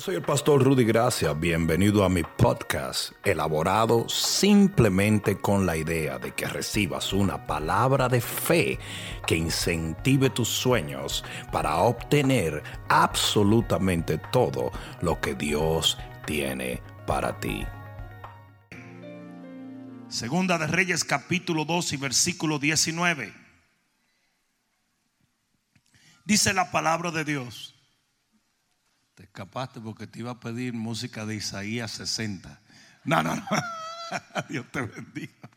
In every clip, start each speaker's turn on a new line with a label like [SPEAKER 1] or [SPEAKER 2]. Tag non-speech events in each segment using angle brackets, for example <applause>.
[SPEAKER 1] Soy el pastor Rudy Gracia, bienvenido a mi podcast, elaborado simplemente con la idea de que recibas una palabra de fe que incentive tus sueños para obtener absolutamente todo lo que Dios tiene para ti.
[SPEAKER 2] Segunda de Reyes capítulo 2 y versículo 19. Dice la palabra de Dios. Te escapaste porque te iba a pedir música de Isaías 60. No, no, no. <laughs> Dios te bendiga.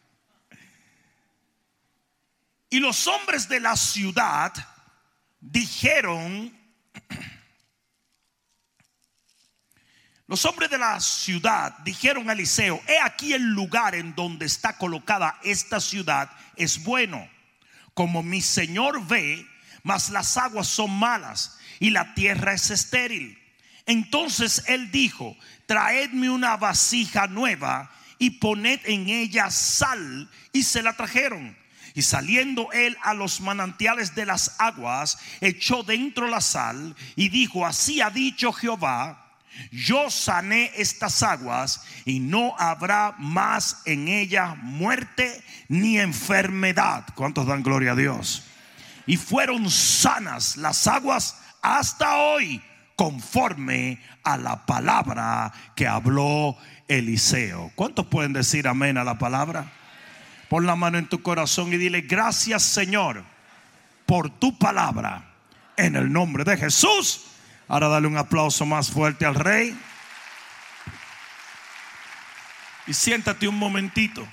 [SPEAKER 2] Y los hombres de la ciudad dijeron, los hombres de la ciudad dijeron a Eliseo, he aquí el lugar en donde está colocada esta ciudad es bueno, como mi señor ve, mas las aguas son malas y la tierra es estéril. Entonces él dijo, traedme una vasija nueva y poned en ella sal. Y se la trajeron. Y saliendo él a los manantiales de las aguas, echó dentro la sal y dijo, así ha dicho Jehová, yo sané estas aguas y no habrá más en ella muerte ni enfermedad. ¿Cuántos dan gloria a Dios? Y fueron sanas las aguas hasta hoy conforme a la palabra que habló Eliseo. ¿Cuántos pueden decir amén a la palabra? Pon la mano en tu corazón y dile, gracias Señor por tu palabra en el nombre de Jesús. Ahora dale un aplauso más fuerte al rey. Y siéntate un momentito.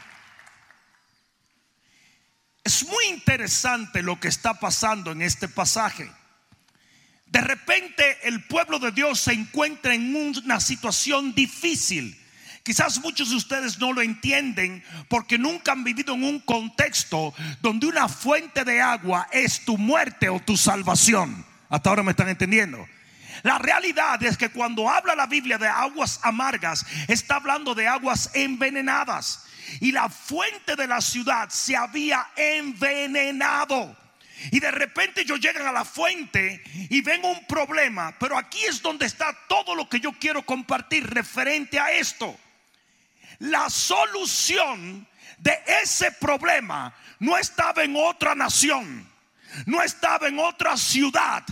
[SPEAKER 2] Es muy interesante lo que está pasando en este pasaje. De repente el pueblo de Dios se encuentra en una situación difícil. Quizás muchos de ustedes no lo entienden porque nunca han vivido en un contexto donde una fuente de agua es tu muerte o tu salvación. Hasta ahora me están entendiendo. La realidad es que cuando habla la Biblia de aguas amargas, está hablando de aguas envenenadas. Y la fuente de la ciudad se había envenenado. Y de repente ellos llegan a la fuente y ven un problema. Pero aquí es donde está todo lo que yo quiero compartir referente a esto. La solución de ese problema no estaba en otra nación, no estaba en otra ciudad.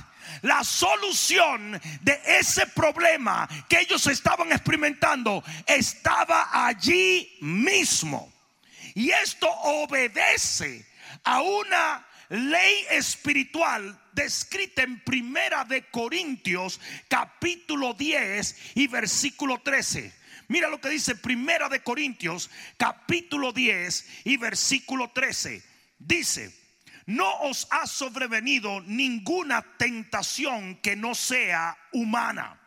[SPEAKER 2] La solución de ese problema que ellos estaban experimentando estaba allí mismo. Y esto obedece a una ley espiritual descrita en Primera de Corintios capítulo 10 y versículo 13. Mira lo que dice Primera de Corintios capítulo 10 y versículo 13. Dice, no os ha sobrevenido ninguna tentación que no sea humana,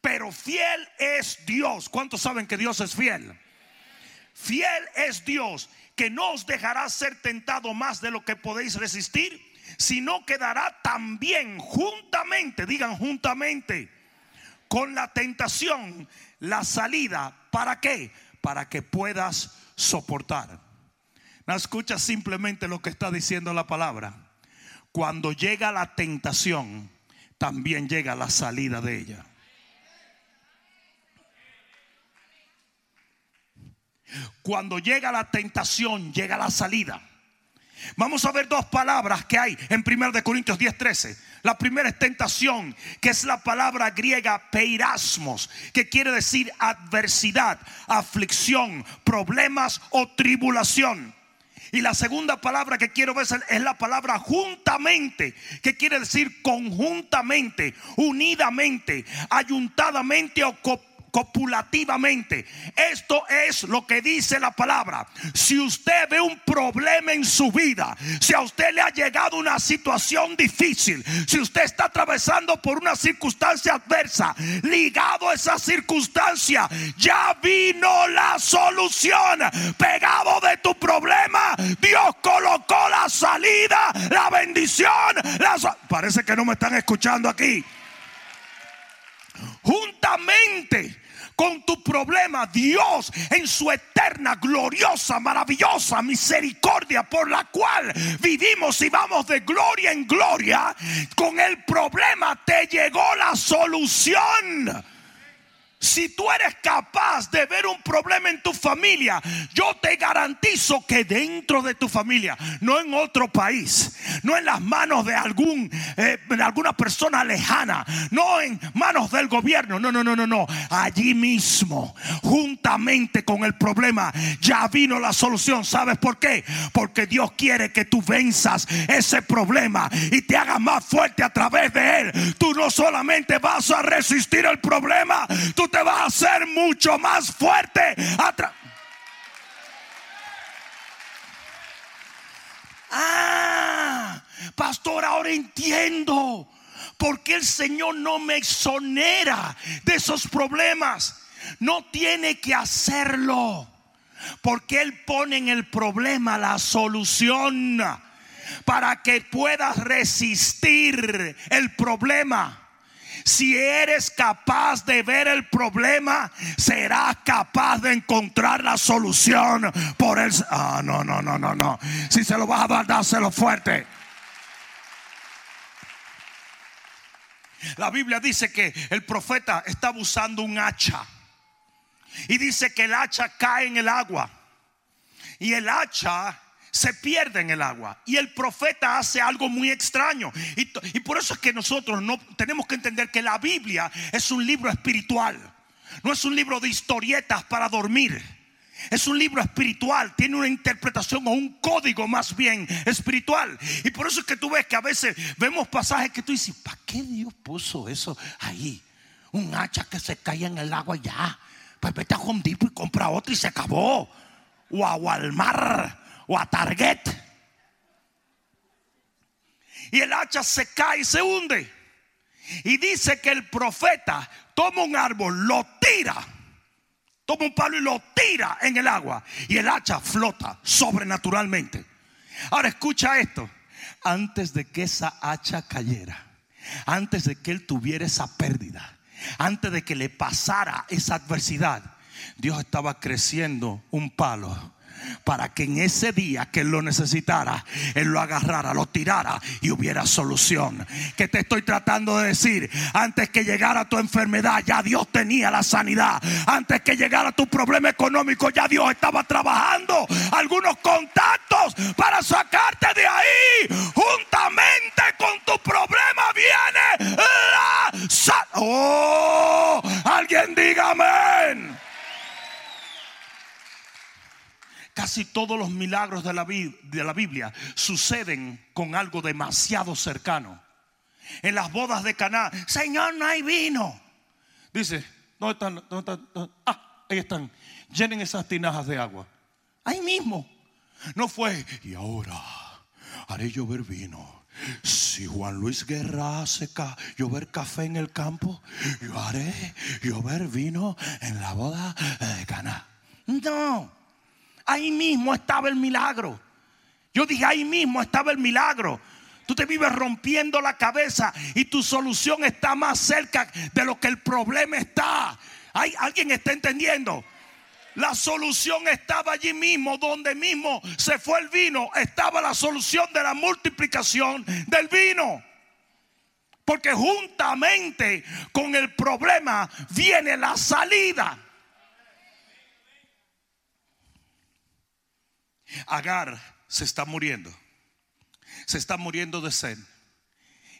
[SPEAKER 2] pero fiel es Dios. ¿Cuántos saben que Dios es fiel? Fiel es Dios que no os dejará ser tentado más de lo que podéis resistir, sino que dará también juntamente, digan juntamente, con la tentación la salida. ¿Para qué? Para que puedas soportar. No escucha simplemente lo que está diciendo la palabra. Cuando llega la tentación, también llega la salida de ella. Cuando llega la tentación, llega la salida. Vamos a ver dos palabras que hay en 1 de Corintios 10:13. La primera es tentación, que es la palabra griega peirasmos, que quiere decir adversidad, aflicción, problemas o tribulación. Y la segunda palabra que quiero ver es la palabra juntamente, que quiere decir conjuntamente, unidamente, ayuntadamente o copulativamente. Esto es lo que dice la palabra. Si usted ve un problema en su vida, si a usted le ha llegado una situación difícil, si usted está atravesando por una circunstancia adversa, ligado a esa circunstancia, ya vino la solución. Pegado de tu problema, Dios colocó la salida, la bendición. Parece que no me están escuchando aquí juntamente con tu problema, Dios en su eterna, gloriosa, maravillosa misericordia por la cual vivimos y vamos de gloria en gloria, con el problema te llegó la solución. Si tú eres capaz de ver un problema en tu familia, yo te garantizo que dentro de tu familia, no en otro país, no en las manos de algún eh, de alguna persona lejana, no en manos del gobierno, no, no, no, no, no, allí mismo, juntamente con el problema, ya vino la solución. ¿Sabes por qué? Porque Dios quiere que tú venzas ese problema y te hagas más fuerte a través de él. Tú no solamente vas a resistir el problema, tú te va a hacer mucho más fuerte. Ah, pastor, ahora entiendo por qué el Señor no me exonera de esos problemas. No tiene que hacerlo. Porque Él pone en el problema la solución para que puedas resistir el problema. Si eres capaz de ver el problema, serás capaz de encontrar la solución por el... Ah, no, no, no, no, no. Si se lo vas a dar, dáselo fuerte. La Biblia dice que el profeta estaba usando un hacha. Y dice que el hacha cae en el agua. Y el hacha se pierde en el agua. Y el profeta hace algo muy extraño. Y, por eso es que nosotros no tenemos que entender que la Biblia es un libro espiritual. No es un libro de historietas para dormir. Es un libro espiritual, tiene una interpretación o un código más bien espiritual. Y por eso es que tú ves que a veces vemos pasajes que tú dices, ¿para qué Dios puso eso ahí? Un hacha que se cae en el agua ya. Pues vete a Home Depot y compra otro y se acabó. O a Walmart o a Target. Y el hacha se cae y se hunde. Y dice que el profeta toma un árbol, lo tira, toma un palo y lo tira en el agua. Y el hacha flota sobrenaturalmente. Ahora escucha esto. Antes de que esa hacha cayera, antes de que él tuviera esa pérdida, antes de que le pasara esa adversidad, Dios estaba creciendo un palo para que en ese día que él lo necesitara, él lo agarrara, lo tirara y hubiera solución. Que te estoy tratando de decir, antes que llegara tu enfermedad, ya Dios tenía la sanidad. Antes que llegara tu problema económico, ya Dios estaba trabajando algunos contactos para sacarte de ahí. Juntamente con tu problema viene la Oh, alguien diga amén. Casi todos los milagros de la, Biblia suceden con algo demasiado cercano. En las bodas de Caná, Señor, no hay vino. Dice, ¿dónde están? Ah, ahí están. Llenen esas tinajas de agua. Ahí mismo. No fue, y ahora haré llover vino. Si Juan Luis Guerra hace llover café en el campo, yo haré llover vino en la boda de Caná. No. Ahí mismo estaba el milagro. Yo dije, ahí mismo estaba el milagro. Tú te vives rompiendo la cabeza y tu solución está más cerca de lo que el problema está. ¿Hay, ¿Alguien está entendiendo? La solución estaba allí mismo, donde mismo se fue el vino, estaba la solución de la multiplicación del vino. Porque juntamente con el problema viene la salida. Agar se está muriendo. Se está muriendo de sed.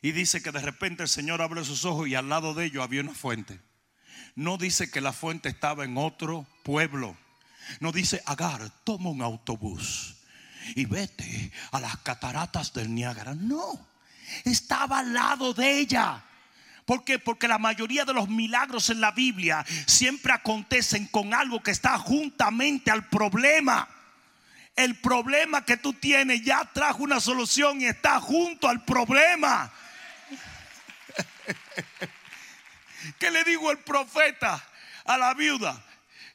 [SPEAKER 2] Y dice que de repente el Señor abre sus ojos y al lado de ellos había una fuente. No dice que la fuente estaba en otro pueblo. No dice, Agar, toma un autobús y vete a las cataratas del Niágara. No, estaba al lado de ella. ¿Por qué? Porque la mayoría de los milagros en la Biblia siempre acontecen con algo que está juntamente al problema el problema que tú tienes ya trajo una solución y está junto al problema. <laughs> ¿Qué le dijo el profeta a la viuda?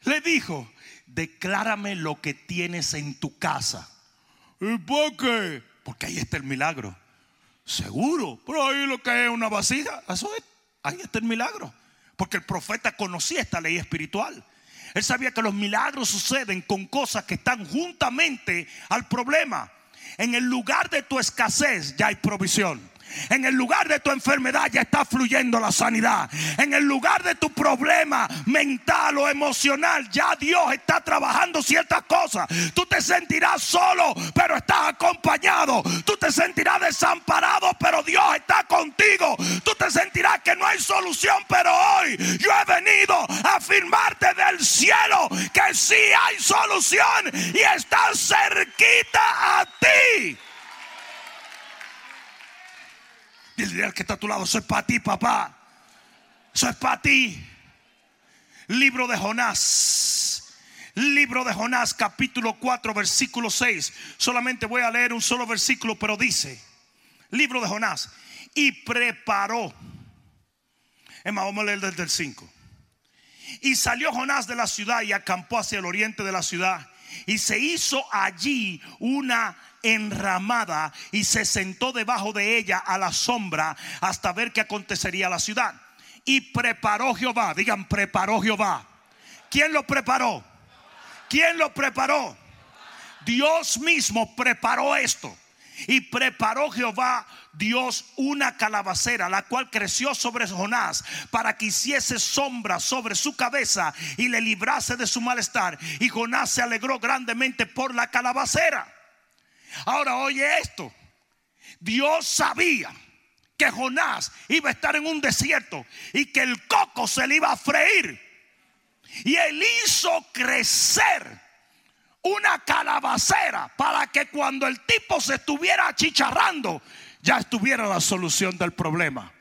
[SPEAKER 2] Le dijo, declárame lo que tienes en tu casa. ¿Y por qué? Porque ahí está el milagro. Seguro, pero ahí lo que es una vasija, eso es, ahí está el milagro. Porque el profeta conocía esta ley espiritual. Él sabía que los milagros suceden con cosas que están juntamente al problema. En el lugar de tu escasez ya hay provisión. En el lugar de tu enfermedad ya está fluyendo la sanidad. En el lugar de tu problema mental o emocional ya Dios está trabajando ciertas cosas. Tú te sentirás solo, pero estás acompañado. Tú te sentirás desamparado, pero Dios está contigo. Tú te sentirás que no hay solución, pero hoy yo he venido a afirmarte del cielo que sí hay solución y está cerquita a ti. Dile al que está a tu lado, es para ti, papá. Eso es para ti. Libro de Jonás. Libro de Jonás, capítulo 4, versículo 6. Solamente voy a leer un solo versículo, pero dice, libro de Jonás, y preparó. Es más, vamos a leer desde el 5. Y salió Jonás de la ciudad y acampó hacia el oriente de la ciudad. Y se hizo allí una enramada y se sentó debajo de ella a la sombra hasta ver qué acontecería a la ciudad. Y preparó Jehová, digan, preparó Jehová. ¿Quién lo preparó? ¿Quién lo preparó? Dios mismo preparó esto. Y preparó Jehová Dios una calabacera, la cual creció sobre Jonás para que hiciese sombra sobre su cabeza y le librase de su malestar. Y Jonás se alegró grandemente por la calabacera. Ahora oye esto. Dios sabía que Jonás iba a estar en un desierto y que el coco se le iba a freír. Y él hizo crecer una calabacera para que cuando el tipo se estuviera achicharrando, ya estuviera la solución del problema.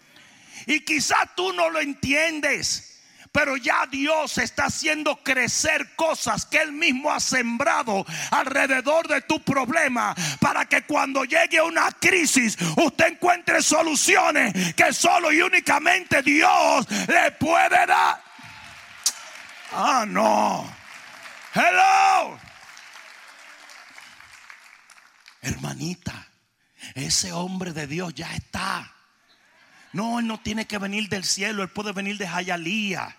[SPEAKER 2] Y quizás tú no lo entiendes. Pero ya Dios está haciendo crecer cosas que Él mismo ha sembrado alrededor de tu problema para que cuando llegue una crisis usted encuentre soluciones que solo y únicamente Dios le puede dar. Ah, no. Hello. Hermanita, ese hombre de Dios ya está. No, él no tiene que venir del cielo, él puede venir de Hialeah,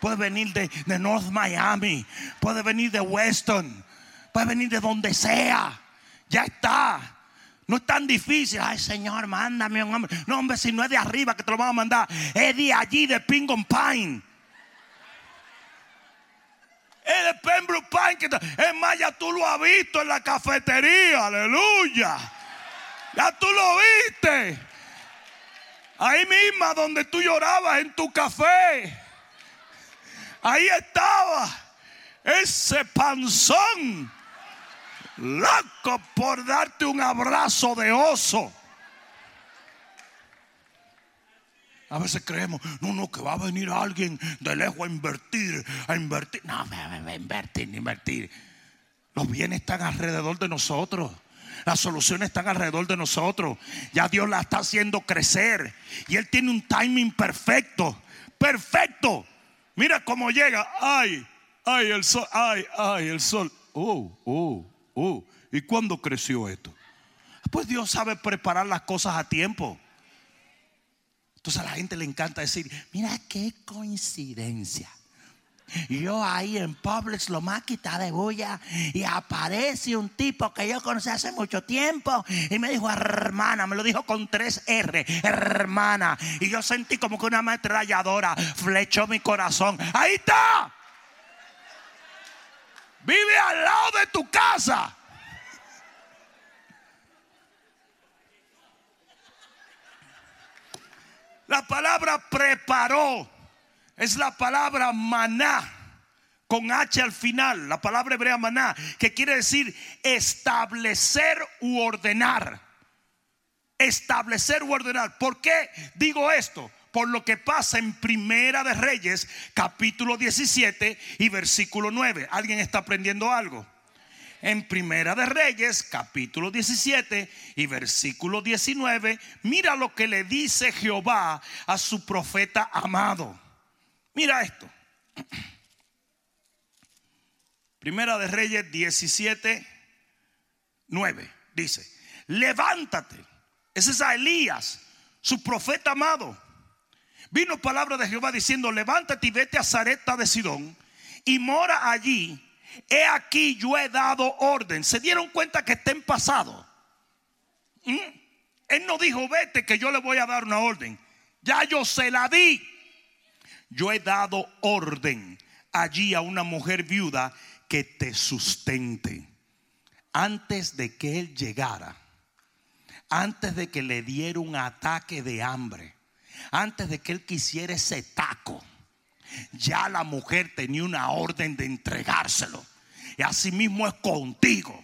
[SPEAKER 2] puede venir de, North Miami, puede venir de Weston, puede venir de donde sea. Ya está. No es tan difícil. Ay, Señor, mándame un hombre. No, hombre, si no es de arriba que te lo van a mandar, es de allí, de Pingon Pine. Es de Pembroke Pine. es más, ya tú lo has visto en la cafetería. Aleluya. Ya tú lo viste. Ahí misma donde tú llorabas en tu café. Ahí estaba ese panzón. Loco por darte un abrazo de oso. A veces creemos, no, no, que va a venir alguien de lejos a invertir, a invertir. No, a invertir, invertir. Los bienes están alrededor de nosotros. Las soluciones están alrededor de nosotros. Ya Dios la está haciendo crecer. Y Él tiene un timing perfecto. Perfecto. Mira cómo llega. Ay, ay, el sol. Ay, ay, el sol. Oh, oh, oh. ¿Y cuándo creció esto? Pues Dios sabe preparar las cosas a tiempo. Entonces a la gente le encanta decir, mira qué coincidencia. Yo ahí en Publix lo más quita de bulla y aparece un tipo que yo conocí hace mucho tiempo y me dijo hermana, me lo dijo con tres R, hermana. Y yo sentí como que una ametralladora flechó mi corazón. Ahí está. Vive al lado de tu casa. La palabra preparó es la palabra maná con H al final, la palabra hebrea maná, que quiere decir establecer u ordenar. Establecer u ordenar. ¿Por qué digo esto? Por lo que pasa en Primera de Reyes, capítulo 17 y versículo 9. ¿Alguien está aprendiendo algo? En Primera de Reyes, capítulo 17 y versículo 19, mira lo que le dice Jehová a su profeta amado. Mira esto. Primera de Reyes 17, 9. Dice, levántate. Ese es a Elías, su profeta amado. Vino palabra de Jehová diciendo, levántate y vete a Zareta de Sidón y mora allí. He aquí yo he dado orden. ¿Se dieron cuenta que está en pasado? ¿Mm? Él no dijo, vete que yo le voy a dar una orden. Ya yo se la di. Yo he dado orden allí a una mujer viuda que te sustente. Antes de que él llegara, antes de que le diera un ataque de hambre, antes de que él quisiera ese taco, ya la mujer tenía una orden de entregárselo. Y así mismo es contigo.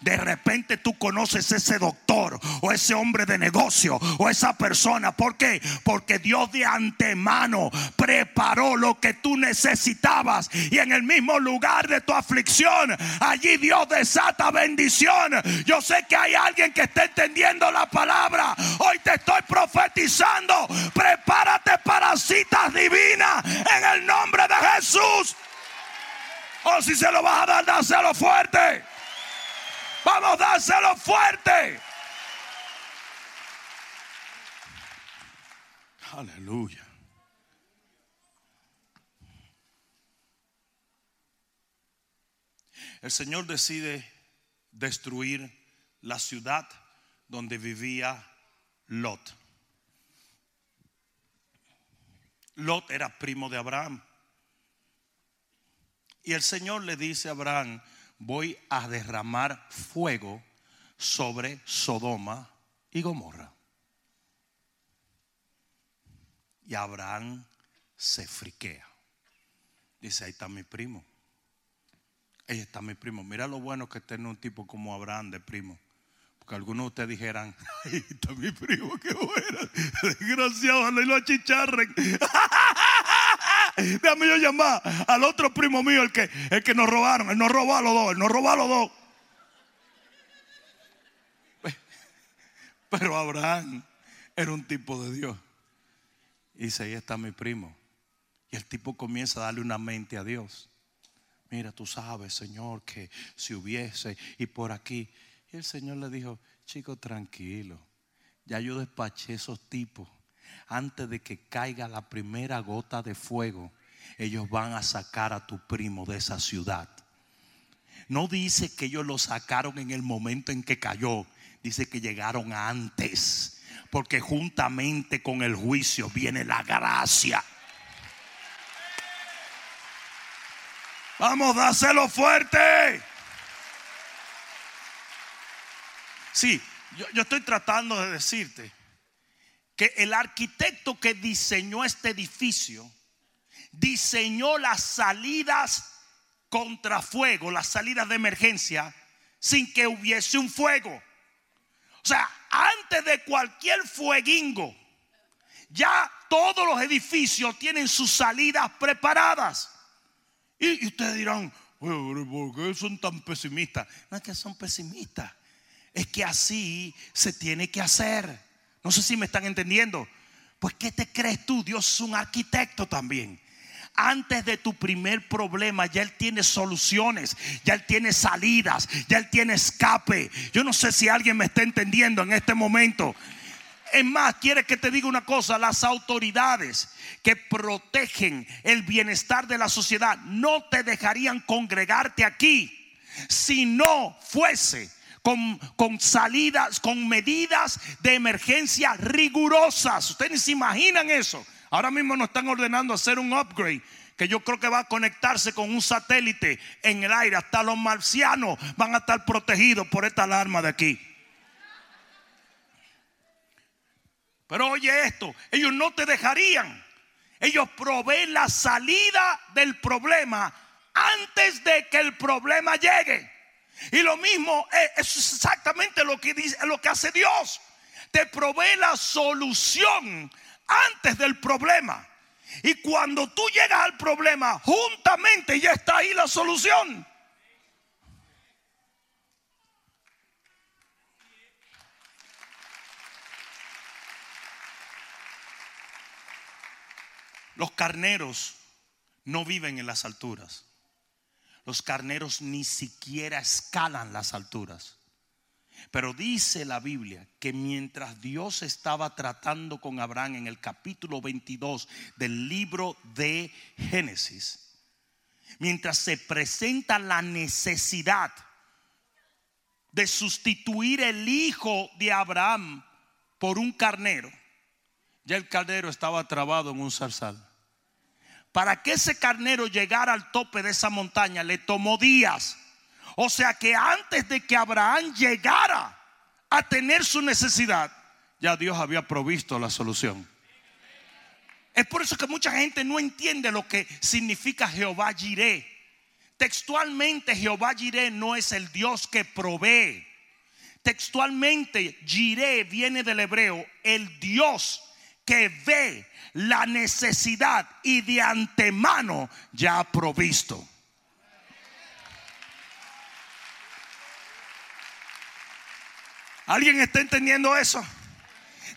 [SPEAKER 2] De repente tú conoces ese doctor o ese hombre de negocio o esa persona. ¿Por qué? Porque Dios de antemano preparó lo que tú necesitabas. Y en el mismo lugar de tu aflicción, allí Dios desata bendición. Yo sé que hay alguien que está entendiendo la palabra. Hoy te estoy profetizando. Prepárate para citas divinas en el nombre de Jesús. O si se lo vas a dar, dáselo fuerte. Vamos a dárselo fuerte. Aleluya. El Señor decide destruir la ciudad donde vivía Lot. Lot era primo de Abraham. Y el Señor le dice a Abraham, voy a derramar fuego sobre Sodoma y Gomorra. Y Abraham se friquea. Dice, ahí está mi primo. Ahí está mi primo. Mira lo bueno que tiene un tipo como Abraham de primo. Porque algunos de ustedes dijeran, ahí está mi primo, qué bueno. <laughs> Desgraciado, no lo achicharren. <laughs> Déjame yo llamar al otro primo mío, el que, el que nos robaron. Él nos robó a los dos, él nos robó a los dos. Pero Abraham era un tipo de Dios. Y dice, ahí está mi primo. Y el tipo comienza a darle una mente a Dios. Mira, tú sabes, Señor, que si hubiese y por aquí. Y el Señor le dijo, chico, tranquilo. Ya yo despaché esos tipos antes de que caiga la primera gota de fuego, ellos van a sacar a tu primo de esa ciudad. No dice que ellos lo sacaron en el momento en que cayó, dice que llegaron antes, porque juntamente con el juicio viene la gracia. Vamos, dáselo fuerte. Sí, yo, yo estoy tratando de decirte que el arquitecto que diseñó este edificio diseñó las salidas contra fuego, las salidas de emergencia, sin que hubiese un fuego. O sea, antes de cualquier fueguingo, ya todos los edificios tienen sus salidas preparadas. Y, ustedes dirán, ¿por qué son tan pesimistas? No es que son pesimistas, es que así se tiene que hacer. No sé si me están entendiendo. Pues ¿qué te crees tú? Dios es un arquitecto también. Antes de tu primer problema, ya Él tiene soluciones, ya Él tiene salidas, ya Él tiene escape. Yo no sé si alguien me está entendiendo en este momento. Es más, quiere que te diga una cosa, las autoridades que protegen el bienestar de la sociedad no te dejarían congregarte aquí si no fuese con, salidas, con medidas de emergencia rigurosas. Ustedes se imaginan eso. Ahora mismo nos están ordenando hacer un upgrade que yo creo que va a conectarse con un satélite en el aire. Hasta los marcianos van a estar protegidos por esta alarma de aquí. Pero oye esto, ellos no te dejarían. Ellos proveen la salida del problema antes de que el problema llegue. Y lo mismo es exactamente lo que dice, lo que hace Dios. Te provee la solución antes del problema. Y cuando tú llegas al problema, juntamente ya está ahí la solución. Los carneros no viven en las alturas. Los carneros ni siquiera escalan las alturas. Pero dice la Biblia que mientras Dios estaba tratando con Abraham en el capítulo 22 del libro de Génesis, mientras se presenta la necesidad de sustituir el hijo de Abraham por un carnero, ya el carnero estaba trabado en un zarzal. Para que ese carnero llegara al tope de esa montaña le tomó días. O sea que antes de que Abraham llegara a tener su necesidad, ya Dios había provisto la solución. Es por eso que mucha gente no entiende lo que significa Jehová Jireh. Textualmente Jehová Jireh no es el Dios que provee. Textualmente Jireh viene del hebreo el Dios que ve la necesidad y de antemano ya ha provisto. ¿Alguien está entendiendo eso?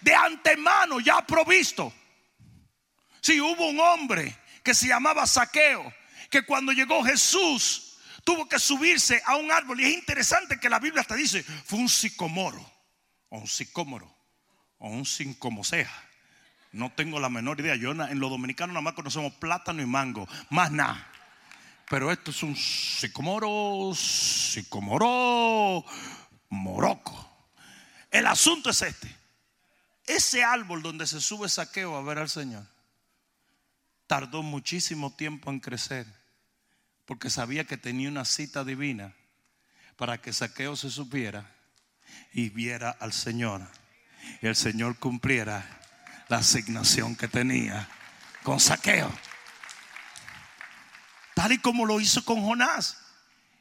[SPEAKER 2] De antemano ya ha provisto. Si hubo un hombre que se llamaba Saqueo, que cuando llegó Jesús tuvo que subirse a un árbol. Y es interesante que la Biblia te dice, fue un sicomoro, o un sicómoro, o un sincomosea. No tengo la menor idea. Yo en los dominicanos nada más conocemos plátano y mango, más nada. Pero esto es un sicomoro, sicomoro, moroco. El asunto es este. Ese árbol donde se sube saqueo a ver al Señor tardó muchísimo tiempo en crecer porque sabía que tenía una cita divina para que saqueo se supiera y viera al Señor y el Señor cumpliera la asignación que tenía con saqueo. Tal y como lo hizo con Jonás.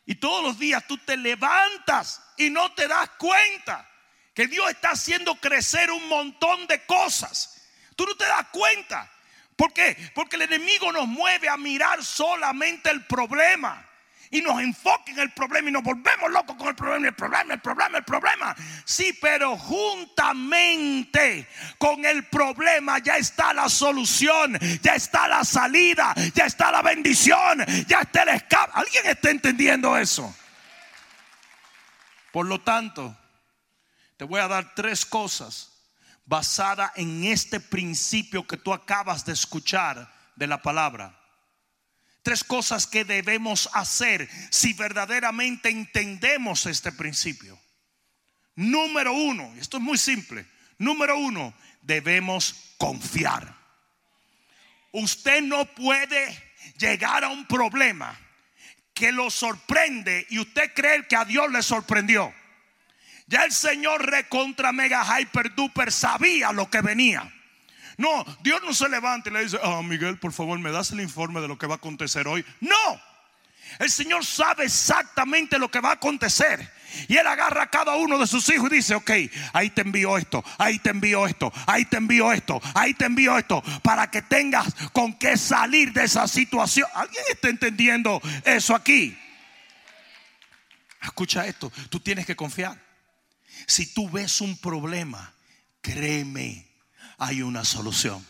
[SPEAKER 2] Y todos los días tú te levantas y no te das cuenta que Dios está haciendo crecer un montón de cosas. Tú no te das cuenta. ¿Por qué? Porque el enemigo nos mueve a mirar solamente el problema. Y nos enfoca en el problema y nos volvemos locos con el problema, el problema, el problema, el problema. Sí, pero juntamente con el problema ya está la solución, ya está la salida, ya está la bendición, ya está el escape. ¿Alguien está entendiendo eso? Por lo tanto, te voy a dar tres cosas basadas en este principio que tú acabas de escuchar de la palabra. Tres cosas que debemos hacer si verdaderamente entendemos este principio. Número uno, esto es muy simple. Número uno, debemos confiar. Usted no puede llegar a un problema que lo sorprende y usted cree que a Dios le sorprendió. Ya el Señor recontra mega hyper duper sabía lo que venía. No, Dios no se levanta y le dice, ah, Miguel, por favor, me das el informe de lo que va a acontecer hoy. No, el Señor sabe exactamente lo que va a acontecer. Y Él agarra a cada uno de sus hijos y dice, ok, ahí te envío esto, ahí te envío esto, ahí te envío esto, ahí te envío esto, para que tengas con qué salir de esa situación. ¿Alguien está entendiendo eso aquí? Escucha esto, tú tienes que confiar. Si tú ves un problema, créeme, hay una solución.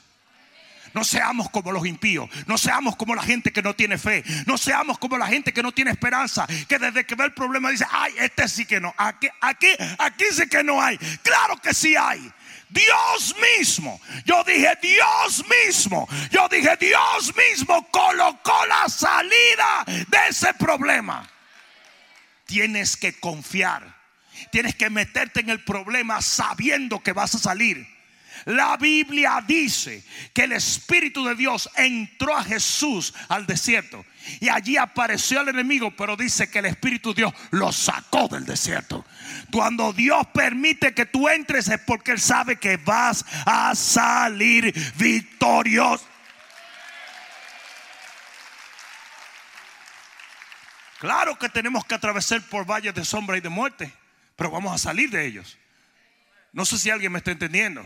[SPEAKER 2] No seamos como los impíos. No seamos como la gente que no tiene fe. No seamos como la gente que no tiene esperanza. Que desde que ve el problema dice, ay, este sí que no. Aquí, aquí, aquí sí que no hay. Claro que sí hay. Dios mismo. Yo dije Dios mismo. Yo dije Dios mismo colocó la salida de ese problema. Tienes que confiar Tienes que meterte en el problema sabiendo que vas a salir. La Biblia dice que el Espíritu de Dios entró a Jesús al desierto y allí apareció el enemigo, pero dice que el Espíritu de Dios lo sacó del desierto. Cuando Dios permite que tú entres es porque Él sabe que vas a salir victorioso. Claro que tenemos que atravesar por valles de sombra y de muerte pero vamos a salir de ellos. No sé si alguien me está entendiendo.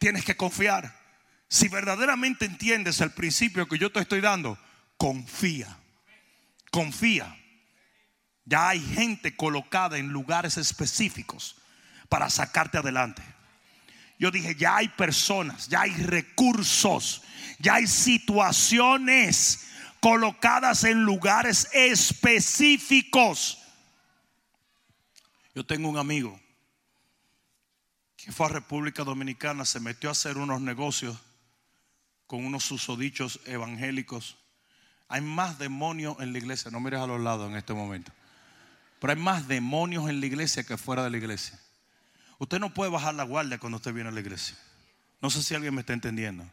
[SPEAKER 2] Tienes que confiar. Si verdaderamente entiendes el principio que yo te estoy dando, confía. Confía. Ya hay gente colocada en lugares específicos para sacarte adelante. Yo dije, ya hay personas, ya hay recursos, ya hay situaciones colocadas en lugares específicos yo tengo un amigo que fue a República Dominicana, se metió a hacer unos negocios con unos susodichos evangélicos. Hay más demonios en la iglesia, no mires a los lados en este momento, pero hay más demonios en la iglesia que fuera de la iglesia. Usted no puede bajar la guardia cuando usted viene a la iglesia. No sé si alguien me está entendiendo.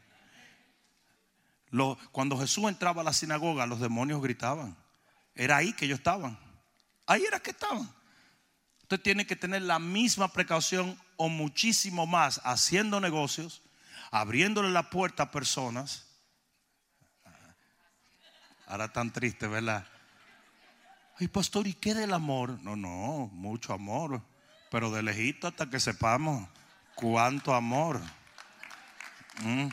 [SPEAKER 2] cuando Jesús entraba a la sinagoga, los demonios gritaban. Era ahí que ellos estaban. Ahí era que estaban. Usted tiene que tener la misma precaución o muchísimo más haciendo negocios, abriéndole la puerta a personas. Ahora tan triste, ¿verdad? Ay, pastor, ¿y qué del amor? No, no, mucho amor pero de lejito hasta que sepamos cuánto amor. Mm.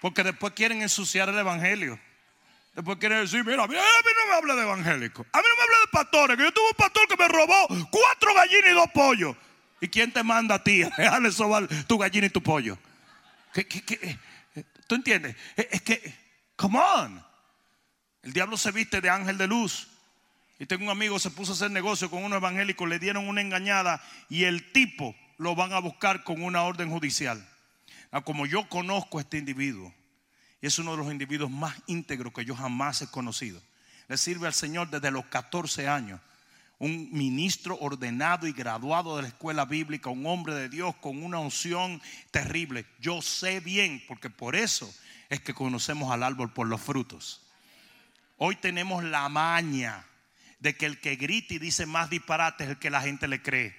[SPEAKER 2] Porque después quieren ensuciar el evangelio. Después quieren decir, mira, a mí, no me habla de evangélico. A mí no me habla de pastores, que yo tuve un pastor que me robó cuatro gallinas y dos pollos. ¿Y quién te manda a ti a dejarle sobar tu gallina y tu pollo? ¿Qué, qué, qué? ¿Tú entiendes? Es que, come on. El diablo se viste de ángel de luz. Y tengo un amigo se puso a hacer negocio con unos evangélicos, le dieron una engañada y el tipo lo van a buscar con una orden judicial. Ah, como yo conozco a este individuo, es uno de los individuos más íntegros que yo jamás he conocido. Le sirve al Señor desde los 14 años. Un ministro ordenado y graduado de la escuela bíblica, un hombre de Dios con una unción terrible. Yo sé bien, porque por eso es que conocemos al árbol por los frutos. Hoy tenemos la maña de que el que grita y dice más disparates es el que la gente le cree.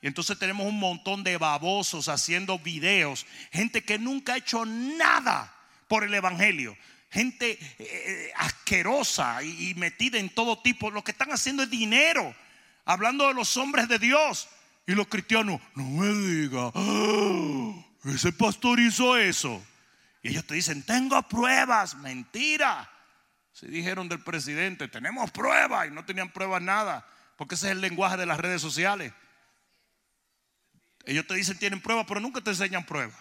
[SPEAKER 2] Y entonces tenemos un montón de babosos haciendo videos, gente que nunca ha hecho nada por el Evangelio, gente eh, asquerosa y, metida en todo tipo. Lo que están haciendo es dinero, hablando de los hombres de Dios. Y los cristianos, no me diga, ah, ese pastor hizo eso. Y ellos te dicen, tengo pruebas, mentira. Si dijeron del presidente, tenemos pruebas y no tenían pruebas nada, porque ese es el lenguaje de las redes sociales. Ellos te dicen tienen pruebas, pero nunca te enseñan pruebas.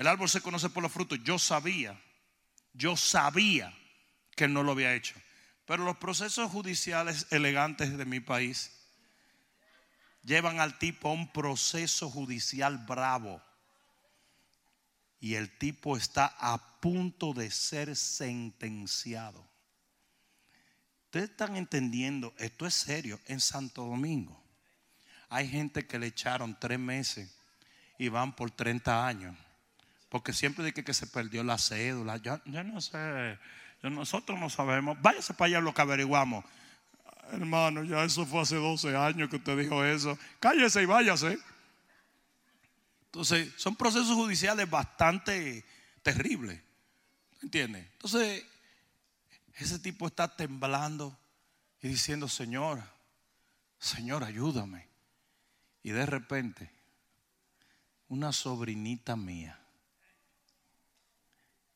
[SPEAKER 2] El árbol se conoce por los frutos. Yo sabía, yo sabía que él no lo había hecho. Pero los procesos judiciales elegantes de mi país llevan al tipo a un proceso judicial bravo y el tipo está a punto de ser sentenciado. Ustedes están entendiendo, esto es serio, en Santo Domingo. Hay gente que le echaron tres meses y van por 30 años. Porque siempre dije que se perdió la cédula. Yo, no sé, nosotros no sabemos. Váyase para allá lo que averiguamos. Hermano, ya eso fue hace 12 años que usted dijo eso. Cállese y váyase. Entonces, son procesos judiciales bastante terribles. ¿Entiendes? Entonces, ese tipo está temblando y diciendo, Señor, Señor, ayúdame. Y de repente, una sobrinita mía,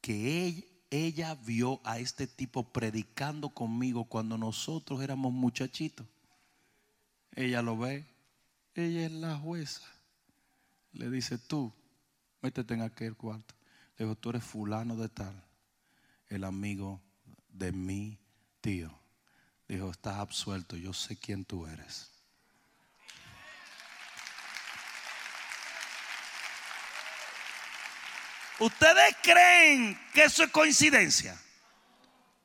[SPEAKER 2] que ella, vio a este tipo predicando conmigo cuando nosotros éramos muchachitos, ella lo ve, ella es la jueza le dice, tú, métete en aquel cuarto. Le dijo, tú eres fulano de tal, el amigo de mi tío. Dijo, estás absuelto, yo sé quién tú eres. ¿Ustedes creen que eso es coincidencia?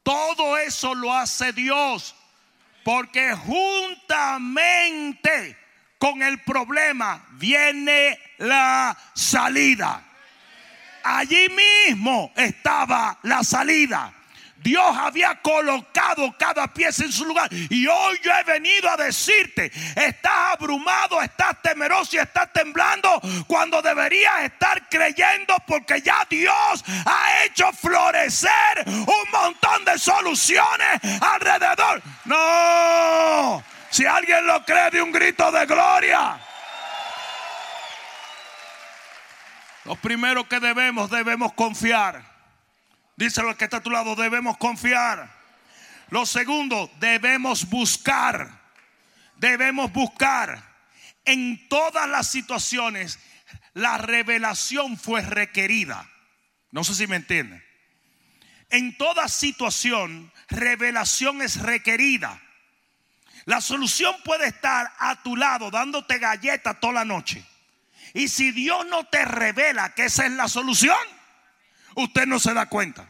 [SPEAKER 2] Todo eso lo hace Dios. Porque juntamente con el problema viene la salida. Allí mismo estaba la salida. Dios había colocado cada pieza en su lugar. Y hoy yo he venido a decirte, estás abrumado, estás temeroso y estás temblando cuando deberías estar creyendo porque ya Dios ha hecho florecer un montón de soluciones alrededor. No. Si alguien lo cree, de un grito de gloria. Lo primero que debemos, debemos confiar. Díselo al que está a tu lado, debemos confiar. Lo segundo, debemos buscar. Debemos buscar. En todas las situaciones, la revelación fue requerida. No sé si me entienden. En toda situación, revelación es requerida. La solución puede estar a tu lado dándote galletas toda la noche. Y si Dios no te revela que esa es la solución, usted no se da cuenta.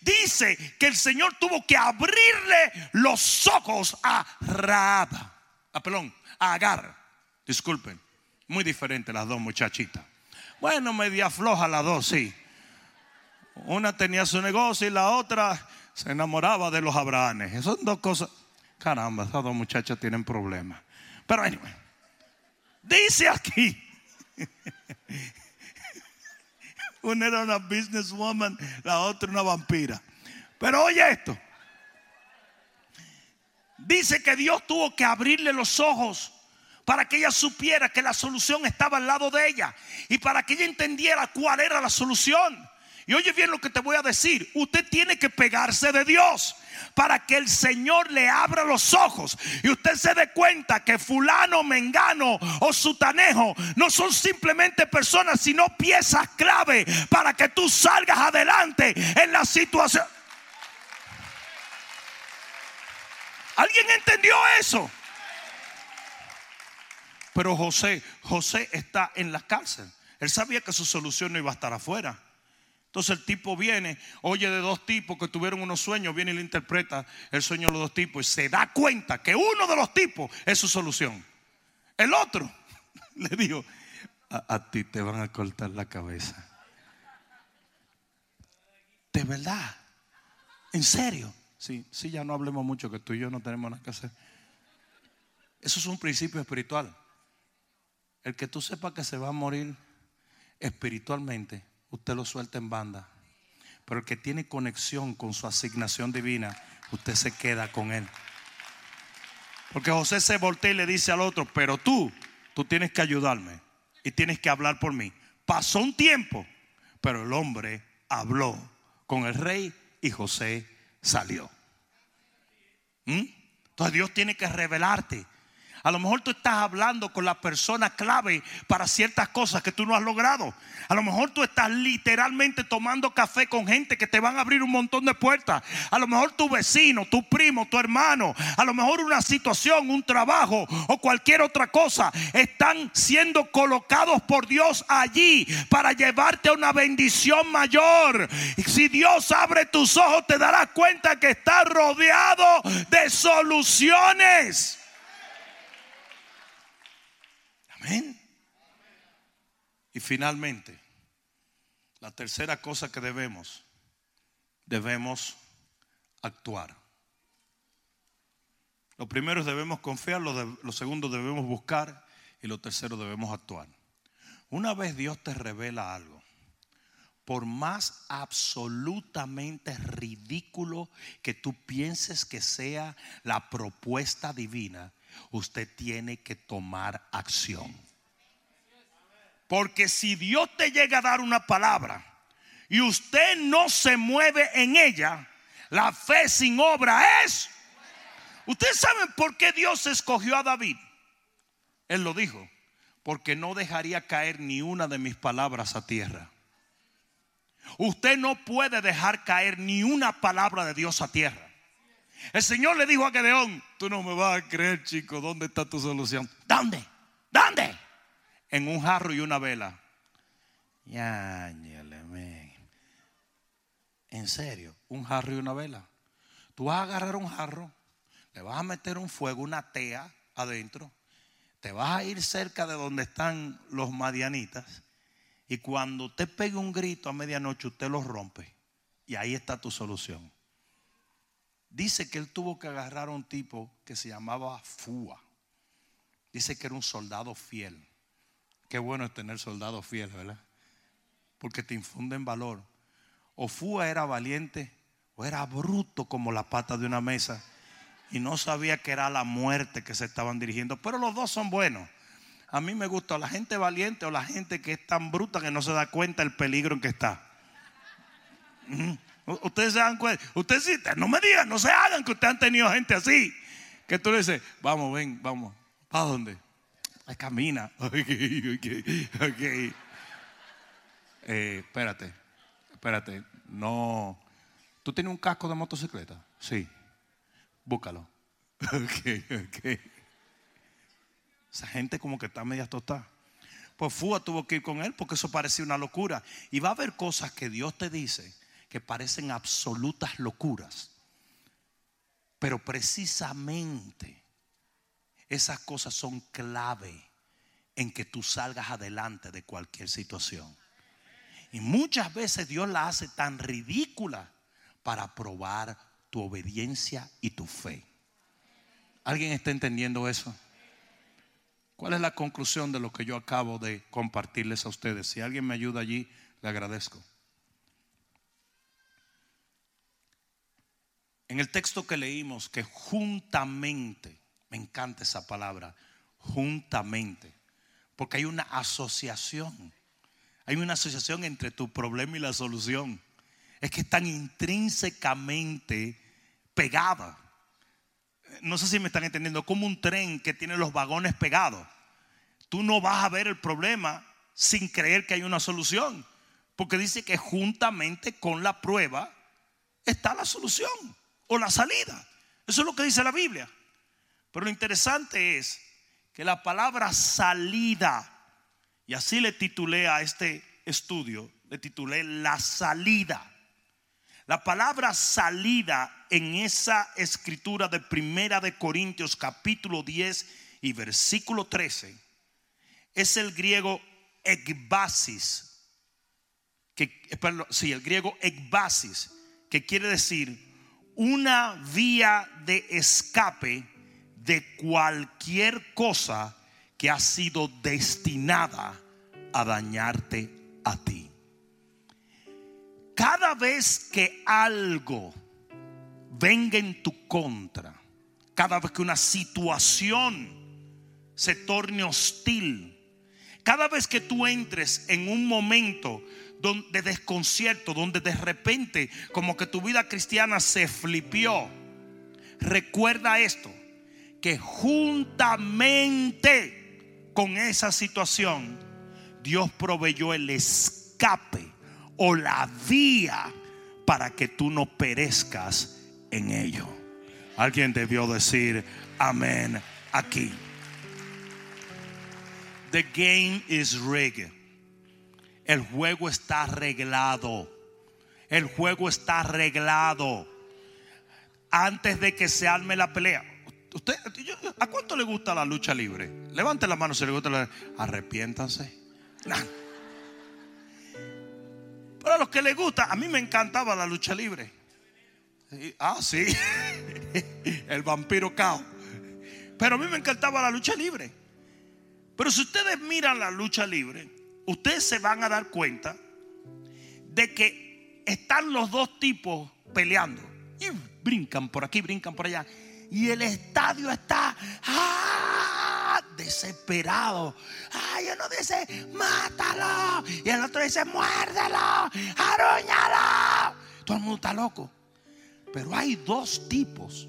[SPEAKER 2] Dice que el Señor tuvo que abrirle los ojos a Raab, a, a Agar. Disculpen, muy diferentes las dos muchachitas. Bueno, media floja las dos, sí. Una tenía su negocio y la otra se enamoraba de los Abrahanes. Esas son dos cosas. Caramba, esas dos muchachas tienen problemas. Pero anyway, dice aquí. <laughs> Una era una businesswoman, la otra una vampira. Pero oye esto. Dice que Dios tuvo que abrirle los ojos para que ella supiera que la solución estaba al lado de ella y para que ella entendiera cuál era la solución. Y oye bien lo que te voy a decir. Usted tiene que pegarse de Dios para que el Señor le abra los ojos y usted se dé cuenta que fulano, mengano o sutanejo no son simplemente personas, sino piezas clave para que tú salgas adelante en la situación. ¿Alguien entendió eso? Pero José, José está en la cárcel. Él sabía que su solución no iba a estar afuera. Entonces el tipo viene, oye de dos tipos que tuvieron unos sueños, viene y le interpreta el sueño de los dos tipos y se da cuenta que uno de los tipos es su solución. El otro <laughs> le dijo, a, ti te van a cortar la cabeza. De verdad, en serio. Sí, sí, ya no hablemos mucho que tú y yo no tenemos nada que hacer. Eso es un principio espiritual. El que tú sepas que se va a morir espiritualmente usted lo suelta en banda. Pero el que tiene conexión con su asignación divina, usted se queda con él. Porque José se voltea y le dice al otro, pero tú, tú tienes que ayudarme y tienes que hablar por mí. Pasó un tiempo, pero el hombre habló con el rey y José salió. ¿Mm? Entonces Dios tiene que revelarte a lo mejor tú estás hablando con la persona clave para ciertas cosas que tú no has logrado. A lo mejor tú estás literalmente tomando café con gente que te van a abrir un montón de puertas. A lo mejor tu vecino, tu primo, tu hermano, a lo mejor una situación, un trabajo o cualquier otra cosa están siendo colocados por Dios allí para llevarte a una bendición mayor. Y si Dios abre tus ojos te darás cuenta que estás rodeado de soluciones. Amén. Y finalmente, la tercera cosa que debemos, debemos actuar. Lo primero es debemos confiar, lo, lo segundo debemos buscar y lo tercero debemos actuar. Una vez Dios te revela algo, por más absolutamente ridículo que tú pienses que sea la propuesta divina, usted tiene que tomar acción. Porque si Dios te llega a dar una palabra y usted no se mueve en ella, la fe sin obra es. Ustedes saben por qué Dios escogió a David. Él lo dijo, porque no dejaría caer ni una de mis palabras a tierra. Usted no puede dejar caer ni una palabra de Dios a tierra. El Señor le dijo a Gedeón, tú no me vas a creer, chico, ¿dónde está tu solución? ¿Dónde? ¿Dónde? En un jarro y una vela. En serio, un jarro y una vela. Tú vas a agarrar un jarro, le vas a meter un fuego, una tea adentro, te vas a ir cerca de donde están los madianitas y cuando te pegue un grito a medianoche usted los rompe y ahí está tu solución. Dice que él tuvo que agarrar a un tipo que se llamaba Fua. Dice que era un soldado fiel. Qué bueno es tener soldados fieles, ¿verdad? Porque te infunden valor. O Fua era valiente o era bruto como la pata de una mesa y no sabía que era la muerte que se estaban dirigiendo. Pero los dos son buenos. A mí me gusta la gente valiente o la gente que es tan bruta que no se da cuenta del peligro en que está. Ustedes se dan cuenta. Ustedes sí, no me digan, no se hagan que ustedes han tenido gente así. Que tú le dices, vamos, ven, vamos. ¿Para dónde? Ay, camina. <laughs> Ok, ok, ok. Eh, espérate, espérate. No. ¿Tú tienes un casco de motocicleta? Sí. Búscalo. <laughs> Ok, ok. Esa gente como que está media tostada. Pues Fua tuvo que ir con él porque eso parecía una locura. Y va a haber cosas que Dios te dice que parecen absolutas locuras. Pero precisamente esas cosas son clave en que tú salgas adelante de cualquier situación. Y muchas veces Dios la hace tan ridícula para probar tu obediencia y tu fe. ¿Alguien está entendiendo eso? ¿Cuál es la conclusión de lo que yo acabo de compartirles a ustedes? Si alguien me ayuda allí, le agradezco. En el texto que leímos, que juntamente, me encanta esa palabra, juntamente, porque hay una asociación, hay una asociación entre tu problema y la solución. Es que están intrínsecamente pegadas no sé si me están entendiendo, como un tren que tiene los vagones pegados. Tú no vas a ver el problema sin creer que hay una solución, porque dice que juntamente con la prueba está la solución o la salida. Eso es lo que dice la Biblia. Pero lo interesante es que la palabra salida, y así le titulé a este estudio, le titulé la salida. La palabra salida en esa escritura de Primera de Corintios capítulo 10 y versículo 13 es el griego ekbasis, que sí, el griego ekbasis, que quiere decir una vía de escape de cualquier cosa que ha sido destinada a dañarte a ti. Cada vez que algo venga en tu contra, cada vez que una situación se torne hostil, cada vez que tú entres en un momento de desconcierto, donde de repente como que tu vida cristiana se flipió, recuerda esto, que juntamente con esa situación, Dios proveyó el escape o la vía para que tú no perezcas en ello. Alguien debió decir amén aquí. The game is rigged. El juego está arreglado. El juego está arreglado. Antes de que se arme la pelea. ¿Usted, ¿A cuánto le gusta la lucha libre? Levante la mano si le gusta la Arrepiéntanse. Pero a los que les gusta, a mí me encantaba la lucha libre. ah, sí. <laughs> El vampiro cao. Pero a mí me encantaba la lucha libre. Pero si ustedes miran la lucha libre, ustedes se van a dar cuenta de que están los dos tipos peleando. Y brincan por aquí, brincan por allá. Y el estadio está... ¡ah! desesperado. Ay, uno dice, mátalo. Y el otro dice, muérdelo, aruñalo. Todo el mundo está loco. Pero hay dos tipos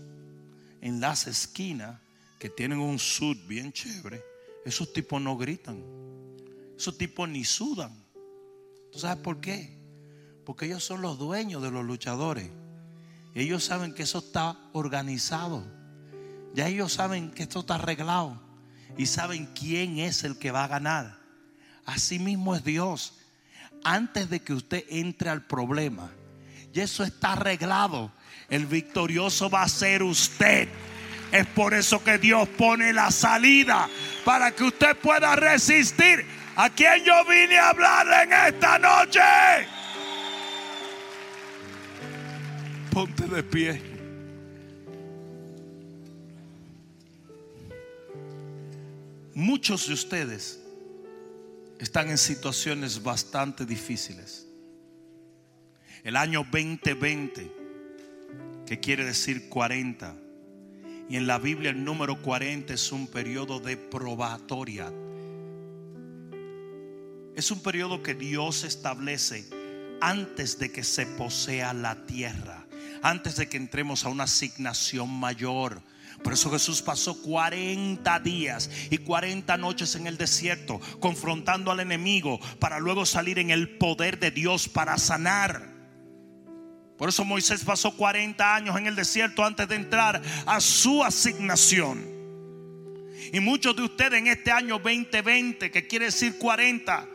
[SPEAKER 2] en las esquinas que tienen un sud bien chévere. Esos tipos no gritan. Esos tipos ni sudan. ¿Tú sabes por qué? Porque ellos son los dueños de los luchadores. Ellos saben que eso está organizado. Ya ellos saben que esto está arreglado y saben quién es el que va a ganar. Así mismo es Dios. Antes de que usted entre al problema, y eso está arreglado, el victorioso va a ser usted. Es por eso que Dios pone la salida para que usted pueda resistir. ¿A quien yo vine a hablar en esta noche? Ponte de pie. Muchos de ustedes están en situaciones bastante difíciles. El año 2020, que quiere decir 40, y en la Biblia el número 40 es un periodo de probatoria. Es un periodo que Dios establece antes de que se posea la tierra, antes de que entremos a una asignación mayor por eso Jesús pasó 40 días y 40 noches en el desierto confrontando al enemigo para luego salir en el poder de Dios para sanar. Por eso Moisés pasó 40 años en el desierto antes de entrar a su asignación. Y muchos de ustedes en este año 2020, que quiere decir 40,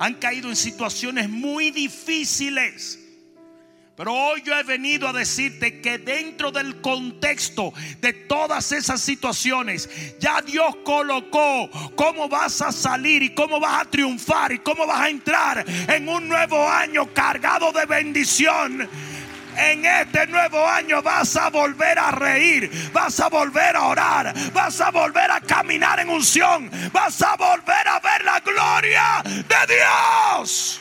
[SPEAKER 2] han caído en situaciones muy difíciles Pero hoy yo he venido a decirte que dentro del contexto de todas esas situaciones, ya Dios colocó cómo vas a salir y cómo vas a triunfar y cómo vas a entrar en un nuevo año cargado de bendición. En este nuevo año vas a volver a reír, vas a volver a orar, vas a volver a caminar en unción, vas a volver a ver la gloria de Dios.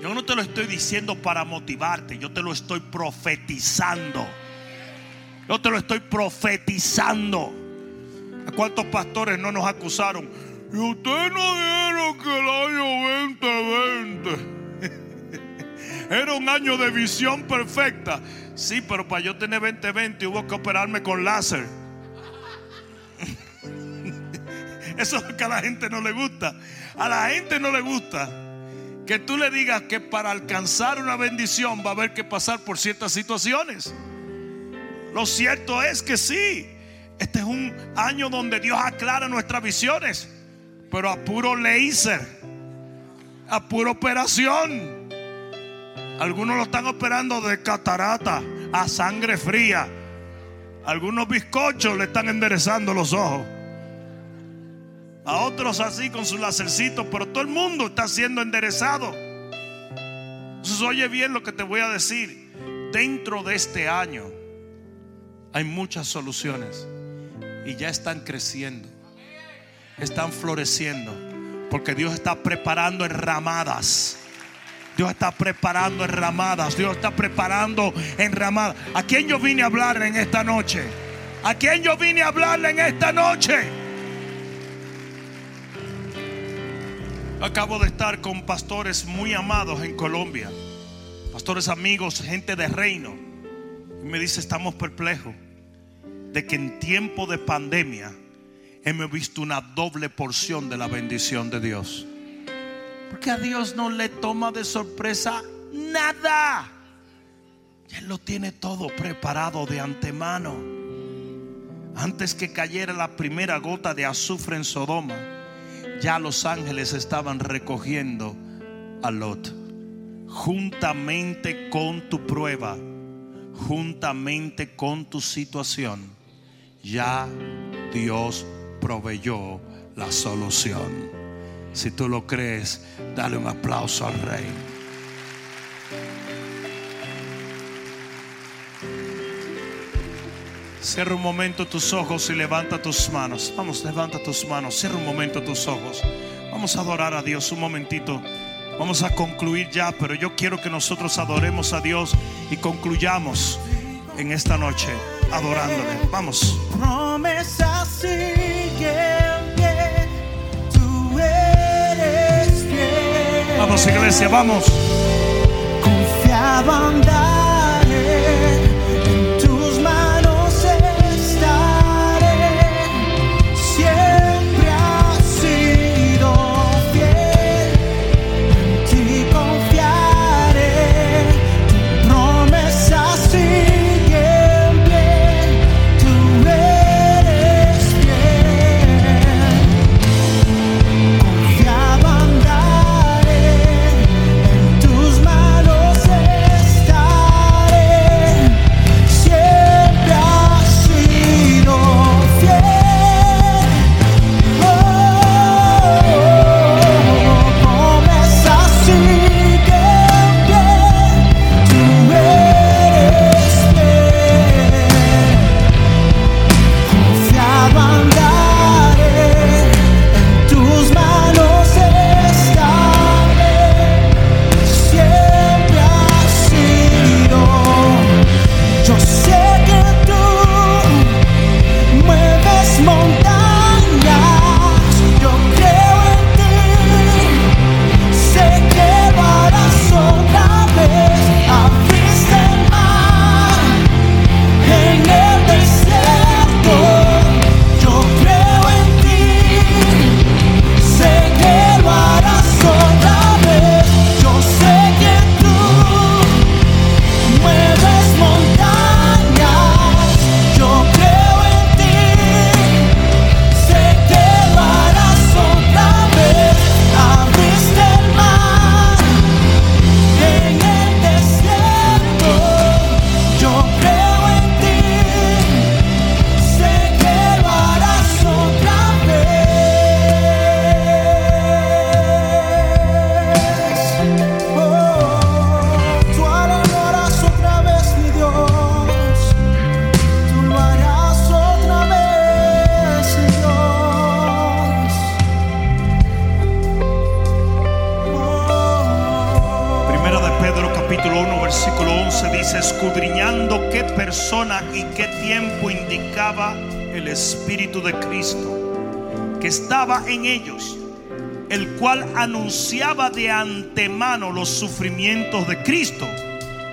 [SPEAKER 2] Yo no te lo estoy diciendo para motivarte, yo te lo estoy profetizando. Yo te lo estoy profetizando. ¿A cuántos pastores no nos acusaron? Y ustedes no vieron que el año 2020 <laughs> era un año de visión perfecta. Sí, pero para yo tener 2020 hubo que operarme con láser. <laughs> Eso es lo que a la gente no le gusta. A la gente no le gusta que tú le digas que para alcanzar una bendición va a haber que pasar por ciertas situaciones. Lo cierto es que sí, este es un año donde Dios aclara nuestras visiones, pero a puro laser, a pura operación. Algunos lo están operando de catarata a sangre fría. Algunos bizcochos le están enderezando los ojos a otros así con su lacercito, pero todo el mundo está siendo enderezado. Entonces oye bien lo que te voy a decir. Dentro de este año hay muchas soluciones y ya están creciendo, están floreciendo, porque Dios está preparando enramadas. Dios está preparando enramadas. Dios está preparando enramadas. ¿A quién yo vine a hablar en esta noche? ¿A quién yo vine a hablarle en esta noche? Acabo de estar con pastores muy amados en Colombia, pastores amigos, gente de reino. Y me dice, estamos perplejos de que en tiempo de pandemia hemos visto una doble porción de la bendición de Dios. Porque a Dios no le toma de sorpresa nada. Él lo tiene todo preparado de antemano. Antes que cayera la primera gota de azufre en Sodoma ya los ángeles estaban recogiendo a Lot. Juntamente con tu prueba, juntamente con tu situación, ya Dios proveyó la solución. Si tú lo crees, dale un aplauso al rey. Cierra un momento tus ojos y levanta tus manos. Vamos, levanta tus manos. Cierra un momento tus ojos. Vamos a adorar a Dios un momentito. Vamos a concluir ya, pero yo quiero que nosotros adoremos a Dios y concluyamos en esta noche adorándole. Vamos. Vamos, iglesia, vamos. Confiaba tus y qué tiempo indicaba el Espíritu de Cristo que estaba en ellos, el cual anunciaba de antemano los sufrimientos de Cristo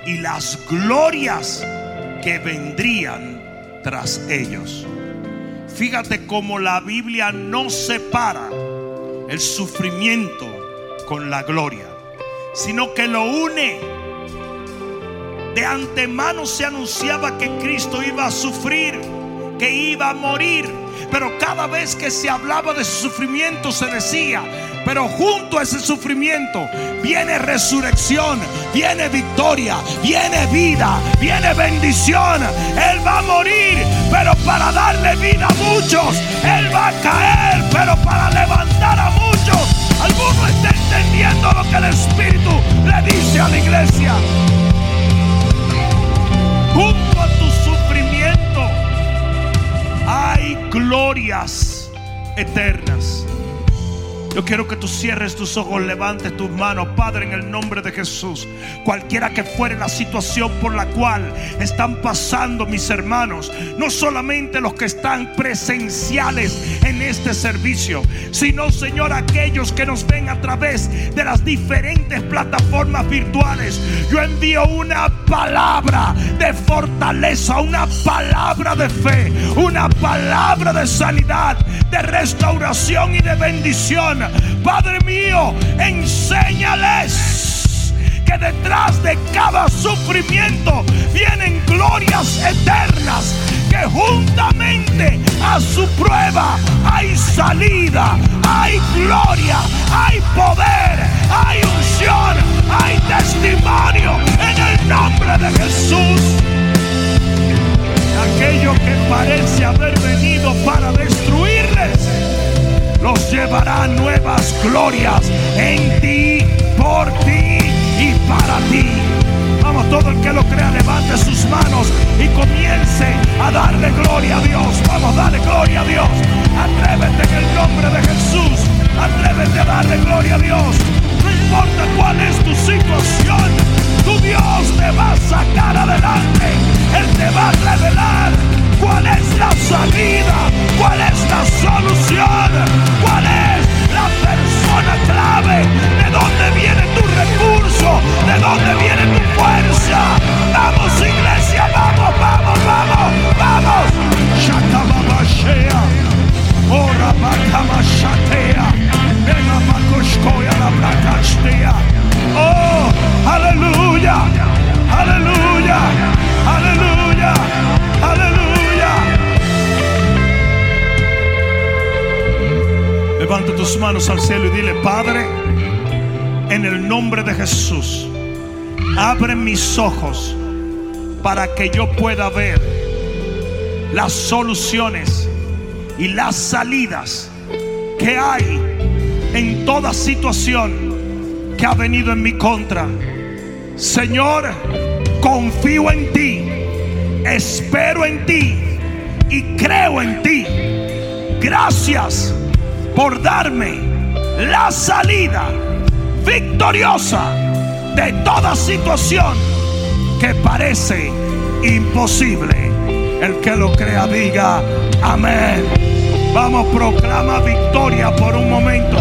[SPEAKER 2] y las glorias que vendrían tras ellos. Fíjate cómo la Biblia no separa el sufrimiento con la gloria, sino que lo une. De antemano se anunciaba que Cristo iba a sufrir, que iba a morir, pero cada vez que se hablaba de su sufrimiento se decía, pero junto a ese sufrimiento viene resurrección, viene victoria, viene vida, viene bendición. Él va a morir, pero para darle vida a muchos. Él va a caer, pero para levantar a muchos. ¿Alguno está entendiendo lo que el Espíritu le dice a la iglesia? Junto a tu sufrimiento hay glorias eternas. Yo quiero que tú cierres tus ojos, levantes tus manos, Padre, en el nombre de Jesús. Cualquiera que fuere la situación por la cual están pasando mis hermanos, no solamente los que están presenciales en este servicio, sino, Señor, aquellos que nos ven a través de las diferentes plataformas virtuales. Yo envío una palabra de fortaleza, una palabra de fe, una palabra de sanidad, de restauración y de bendición Padre mío, enséñales que detrás de cada sufrimiento vienen glorias eternas, que juntamente a su prueba hay salida, hay gloria, hay poder, hay unción, hay testimonio en el nombre de Jesús. Aquello que parece haber venido para destruirles los llevará nuevas glorias en ti, por ti y para ti. Vamos, todo el que lo crea, levante sus manos y comience a darle gloria a Dios. Vamos, dale gloria a Dios. Atrévete en el nombre de Jesús. Atrévete a darle gloria a Dios. No importa cuál es tu situación, tu Dios te va a sacar adelante. Él te va a revelar cuál es la salida, cuál es la solución, cuál es la persona clave, de dónde viene tu recurso, de dónde viene tu fuerza. Vamos iglesia, vamos, vamos, vamos, vamos. Shatababashea, ora bakamashatea, venga makoshkoya la brakashtea. Oh, aleluya, aleluya, Levanta tus manos al cielo y dile, Padre, en el nombre de Jesús, abre mis ojos para que yo pueda ver las soluciones y las salidas que hay en toda situación que ha venido en mi contra. Señor, confío en ti, espero en ti y creo en ti. Gracias por darme la salida victoriosa de toda situación que parece imposible. El que lo crea diga amén. Vamos, proclama victoria por un momento.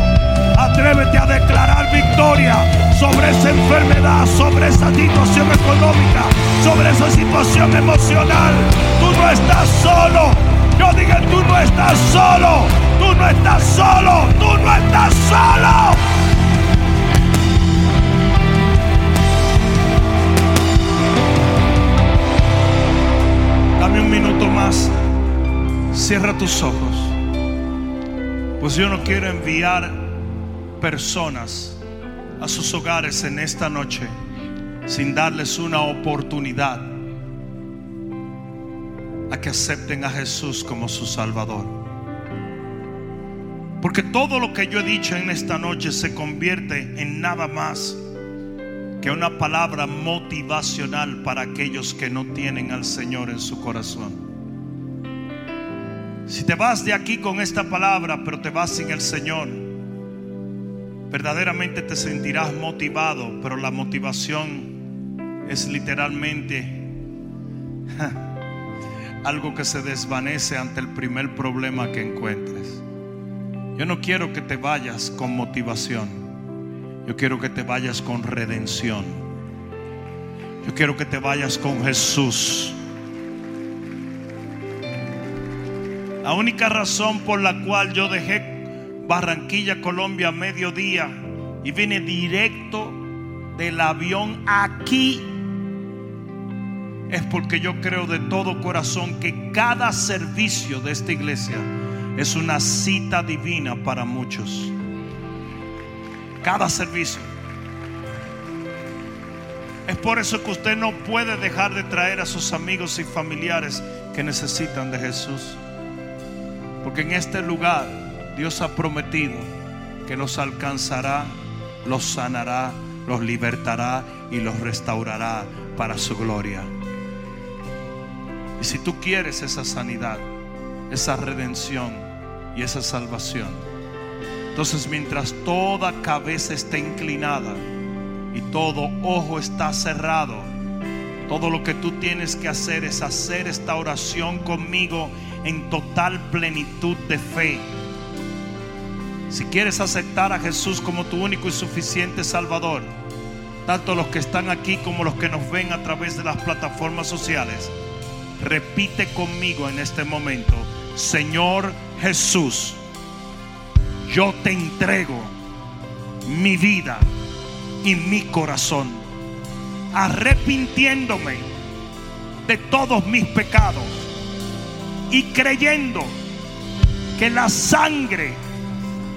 [SPEAKER 2] Atrévete a declarar victoria sobre esa enfermedad, sobre esa situación económica, sobre esa situación emocional. Tú no estás solo. Yo digo, tú no estás solo. No estás solo. Tú no estás solo. Dame un minuto más. Cierra tus ojos. Pues yo no quiero enviar personas a sus hogares en esta noche sin darles una oportunidad a que acepten a Jesús como su Salvador. Porque todo lo que yo he dicho en esta noche se convierte en nada más que una palabra motivacional para aquellos que no tienen al Señor en su corazón. Si te vas de aquí con esta palabra, pero te vas sin el Señor, verdaderamente te sentirás motivado, pero la motivación es literalmente <laughs> algo que se desvanece ante el primer problema que encuentres. Yo no quiero que te vayas con motivación. Yo quiero que te vayas con redención. Yo quiero que te vayas con Jesús. La única razón por la cual yo dejé Barranquilla, Colombia, a mediodía y vine directo del avión aquí es porque yo creo de todo corazón que cada servicio de esta iglesia es una cita divina para muchos. Cada servicio. Es por eso que usted no puede dejar de traer a sus amigos y familiares que necesitan de Jesús. Porque en este lugar Dios ha prometido que los alcanzará, los sanará, los libertará y los restaurará para su gloria. Y si tú quieres esa sanidad, esa redención y esa salvación, entonces mientras toda cabeza está inclinada y todo ojo está cerrado, todo lo que tú tienes que hacer es hacer esta oración conmigo en total plenitud de fe. Si quieres aceptar a Jesús como tu único y suficiente Salvador, tanto los que están aquí como los que nos ven a través de las plataformas sociales, Repite conmigo en este momento, Señor Jesús, yo te entrego mi vida y mi corazón, arrepintiéndome de todos mis pecados y creyendo que la sangre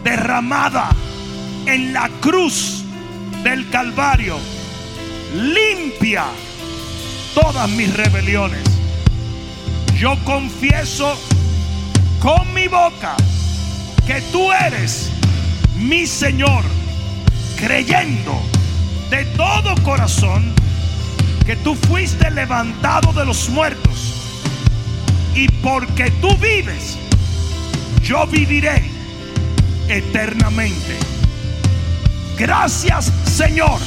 [SPEAKER 2] derramada en la cruz del Calvario limpia todas mis rebeliones. Yo confieso con mi boca que tú eres mi Señor, creyendo de todo corazón que tú fuiste levantado de los muertos y porque tú vives, yo viviré eternamente. Gracias Señor,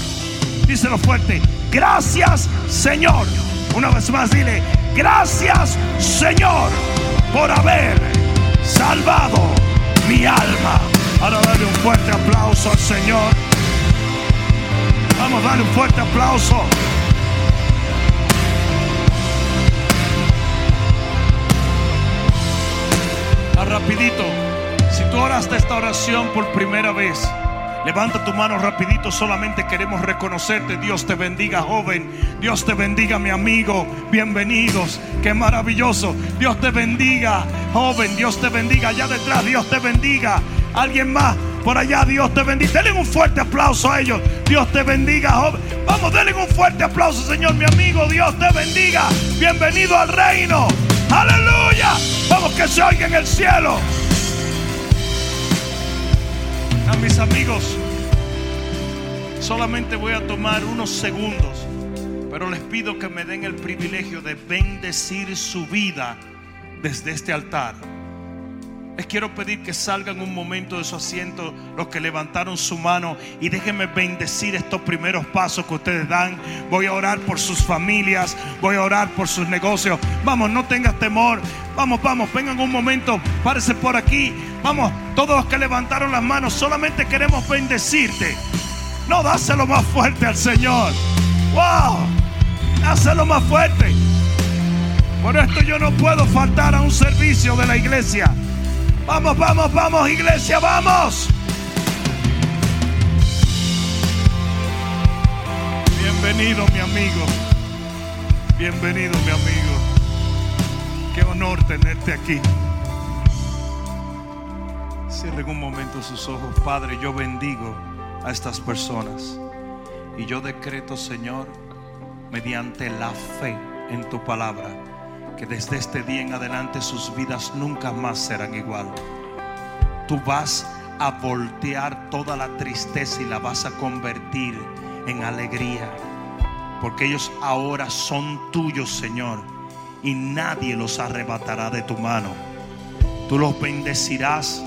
[SPEAKER 2] díselo fuerte, gracias Señor. Una vez más dile, Gracias Señor por haber salvado mi alma. Ahora dale un fuerte aplauso al Señor. Vamos a darle un fuerte aplauso. Ah, rapidito, si tú oraste esta oración por primera vez, Levanta tu mano rapidito, solamente queremos reconocerte. Dios te bendiga, joven. Dios te bendiga, mi amigo. Bienvenidos. Qué maravilloso. Dios te bendiga, joven. Dios te bendiga. Allá detrás, Dios te bendiga. Alguien más. Por allá Dios te bendiga. Denle un fuerte aplauso a ellos. Dios te bendiga, joven. Vamos, denle un fuerte aplauso, Señor, mi amigo. Dios te bendiga. Bienvenido al reino. Aleluya. Vamos que se oiga en el cielo a mis amigos, solamente voy a tomar unos segundos, pero les pido que me den el privilegio de bendecir su vida desde este altar. Les quiero pedir que salgan un momento de su asiento los que levantaron su mano y déjenme bendecir estos primeros pasos que ustedes dan. Voy a orar por sus familias, voy a orar por sus negocios. Vamos, no tengas temor. Vamos, vamos, vengan un momento, párese por aquí. Vamos, todos los que levantaron las manos, solamente queremos bendecirte. No, dáselo más fuerte al Señor. ¡Wow! Dáselo más fuerte. Por esto yo no puedo faltar a un servicio de la iglesia. Vamos, vamos, vamos, iglesia, vamos. Bienvenido, mi amigo. Bienvenido, mi amigo. Qué honor tenerte aquí. Cierren un momento sus ojos, Padre. Yo bendigo a estas personas. Y yo decreto, Señor, mediante la fe en tu palabra que desde este día en adelante sus vidas nunca más serán igual. Tú vas a voltear toda la tristeza y la vas a convertir en alegría. Porque ellos ahora son tuyos, Señor, y nadie los arrebatará de tu mano. Tú los bendecirás,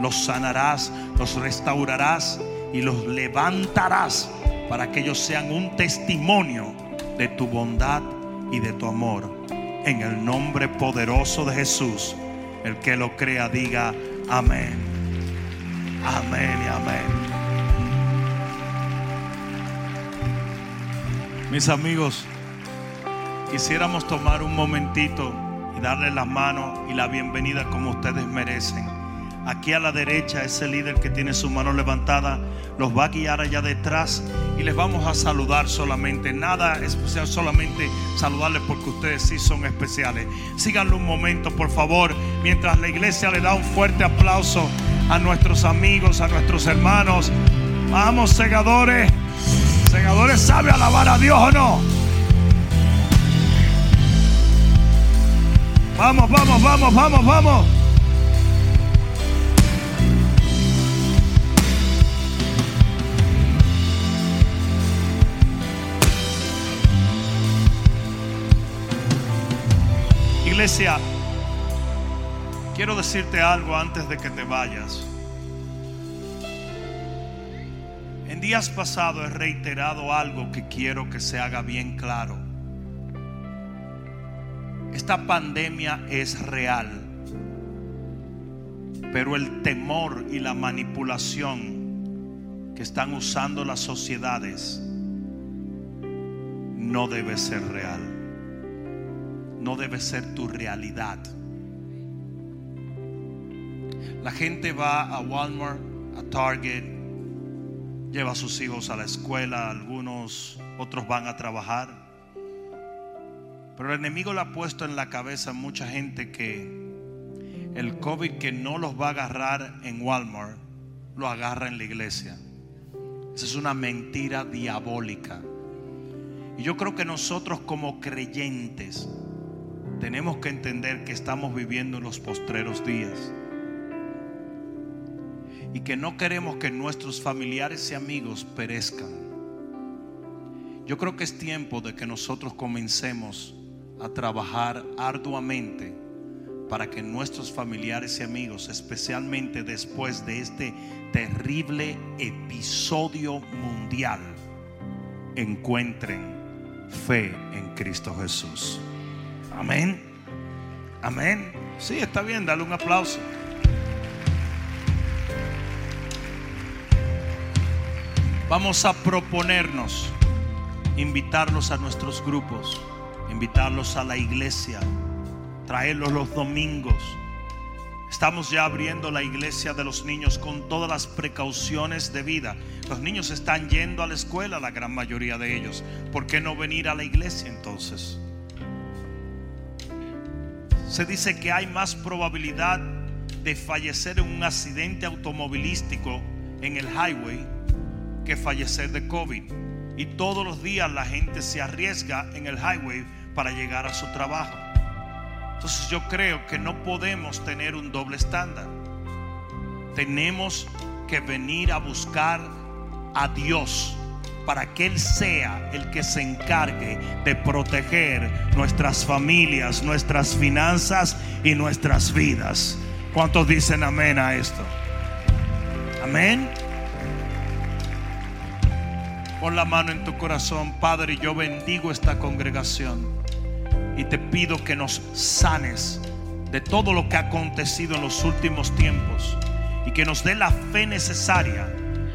[SPEAKER 2] los sanarás, los restaurarás y los levantarás para que ellos sean un testimonio de tu bondad y de tu amor. En el nombre poderoso de Jesús, el que lo crea diga amén. Amén y amén. Mis amigos, quisiéramos tomar un momentito y darle la mano y la bienvenida como ustedes merecen. Aquí a la derecha, ese líder que tiene su mano levantada los va a guiar allá detrás y les vamos a saludar solamente. Nada especial, solamente saludarles porque ustedes sí son especiales. Síganlo un momento, por favor, mientras la iglesia le da un fuerte aplauso a nuestros amigos, a nuestros hermanos. Vamos, segadores. Segadores, ¿sabe alabar a Dios o no? Vamos, vamos, vamos, vamos, vamos. Iglesia, quiero decirte algo antes de que te vayas. En días pasados he reiterado algo que quiero que se haga bien claro. Esta pandemia es real, pero el temor y la manipulación que están usando las sociedades no debe ser real no debe ser tu realidad. La gente va a Walmart, a Target, lleva a sus hijos a la escuela, algunos otros van a trabajar. Pero el enemigo le ha puesto en la cabeza a mucha gente que el COVID que no los va a agarrar en Walmart, lo agarra en la iglesia. Esa es una mentira diabólica. Y yo creo que nosotros como creyentes tenemos que entender que estamos viviendo en los postreros días. Y que no queremos que nuestros familiares y amigos perezcan. Yo creo que es tiempo de que nosotros comencemos a trabajar arduamente para que nuestros familiares y amigos, especialmente después de este terrible episodio mundial, encuentren fe en Cristo Jesús. Amén. Amén. Sí, está bien, dale un aplauso. Vamos a proponernos invitarlos a nuestros grupos, invitarlos a la iglesia, traerlos los domingos. Estamos ya abriendo la iglesia de los niños con todas las precauciones de vida. Los niños están yendo a la escuela, la gran mayoría de ellos. ¿Por qué no venir a la iglesia entonces? Se dice que hay más probabilidad de fallecer en un accidente automovilístico en el highway que fallecer de COVID. Y todos los días la gente se arriesga en el highway para llegar a su trabajo. Entonces yo creo que no podemos tener un doble estándar. Tenemos que venir a buscar a Dios para que Él sea el que se encargue de proteger nuestras familias, nuestras finanzas y nuestras vidas. ¿Cuántos dicen amén a esto? Amén. Pon la mano en tu corazón, Padre, yo bendigo esta congregación y te pido que nos sanes de todo lo que ha acontecido en los últimos tiempos y que nos dé la fe necesaria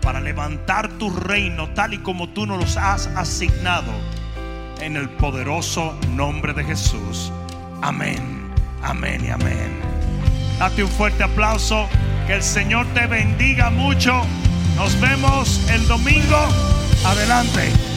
[SPEAKER 2] para levantar tu reino tal y como tú nos los has asignado. En el poderoso nombre de Jesús. Amén, amén y amén. Date un fuerte aplauso. Que el Señor te bendiga mucho. Nos vemos el domingo. Adelante.